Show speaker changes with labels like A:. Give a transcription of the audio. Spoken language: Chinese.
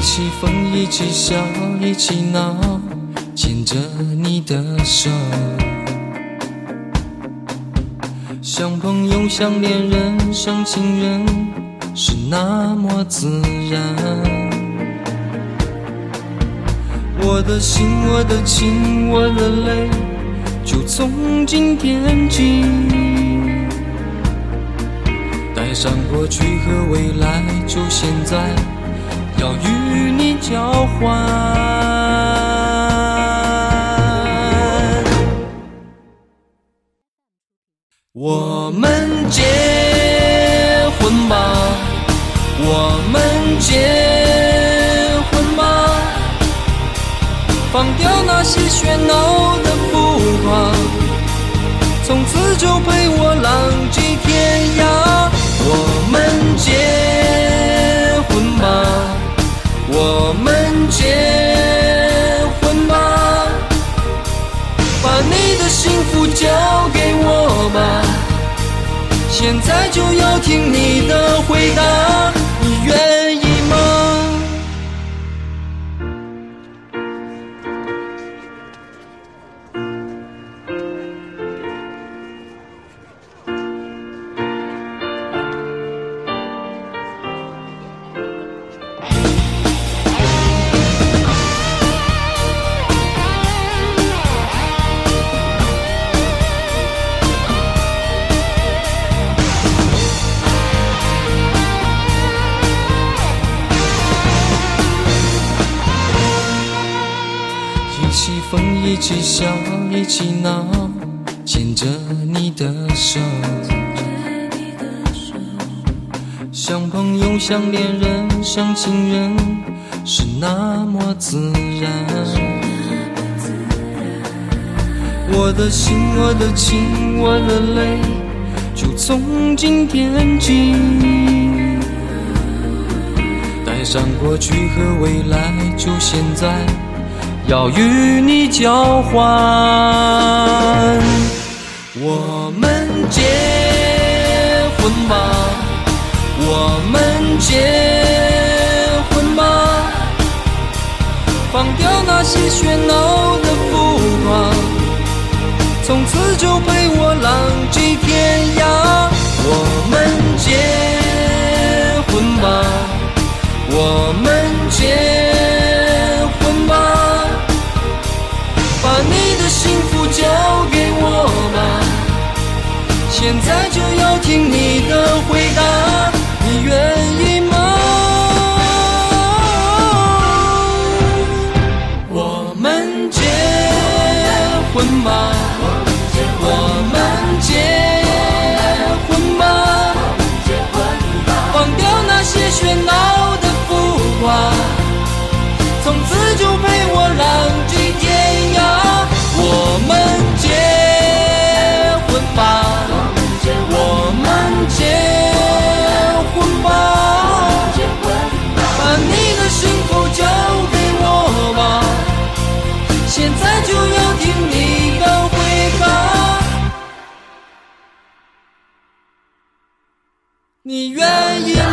A: 一起疯，一起笑，一起闹，牵着你的手，像朋友，像恋人，像情人，是那么自然。我的心，我的情，我的泪，就从今天起，带上过去和未来，就现在。要与你交换，我们结婚吧，我们结婚吧，放掉那些喧闹的现在就要听你的回答，一起笑，一起闹，牵着你的手，像朋友，像恋人，像情人，是那么自然。我的心，我的情，我的泪，就从今天起，带上过去和未来，就现在。要与你交换，我们结婚吧，我们结婚吧，放掉那些喧闹的浮华，从此就陪我浪迹天涯。我们结婚吧，我们结在就你愿意？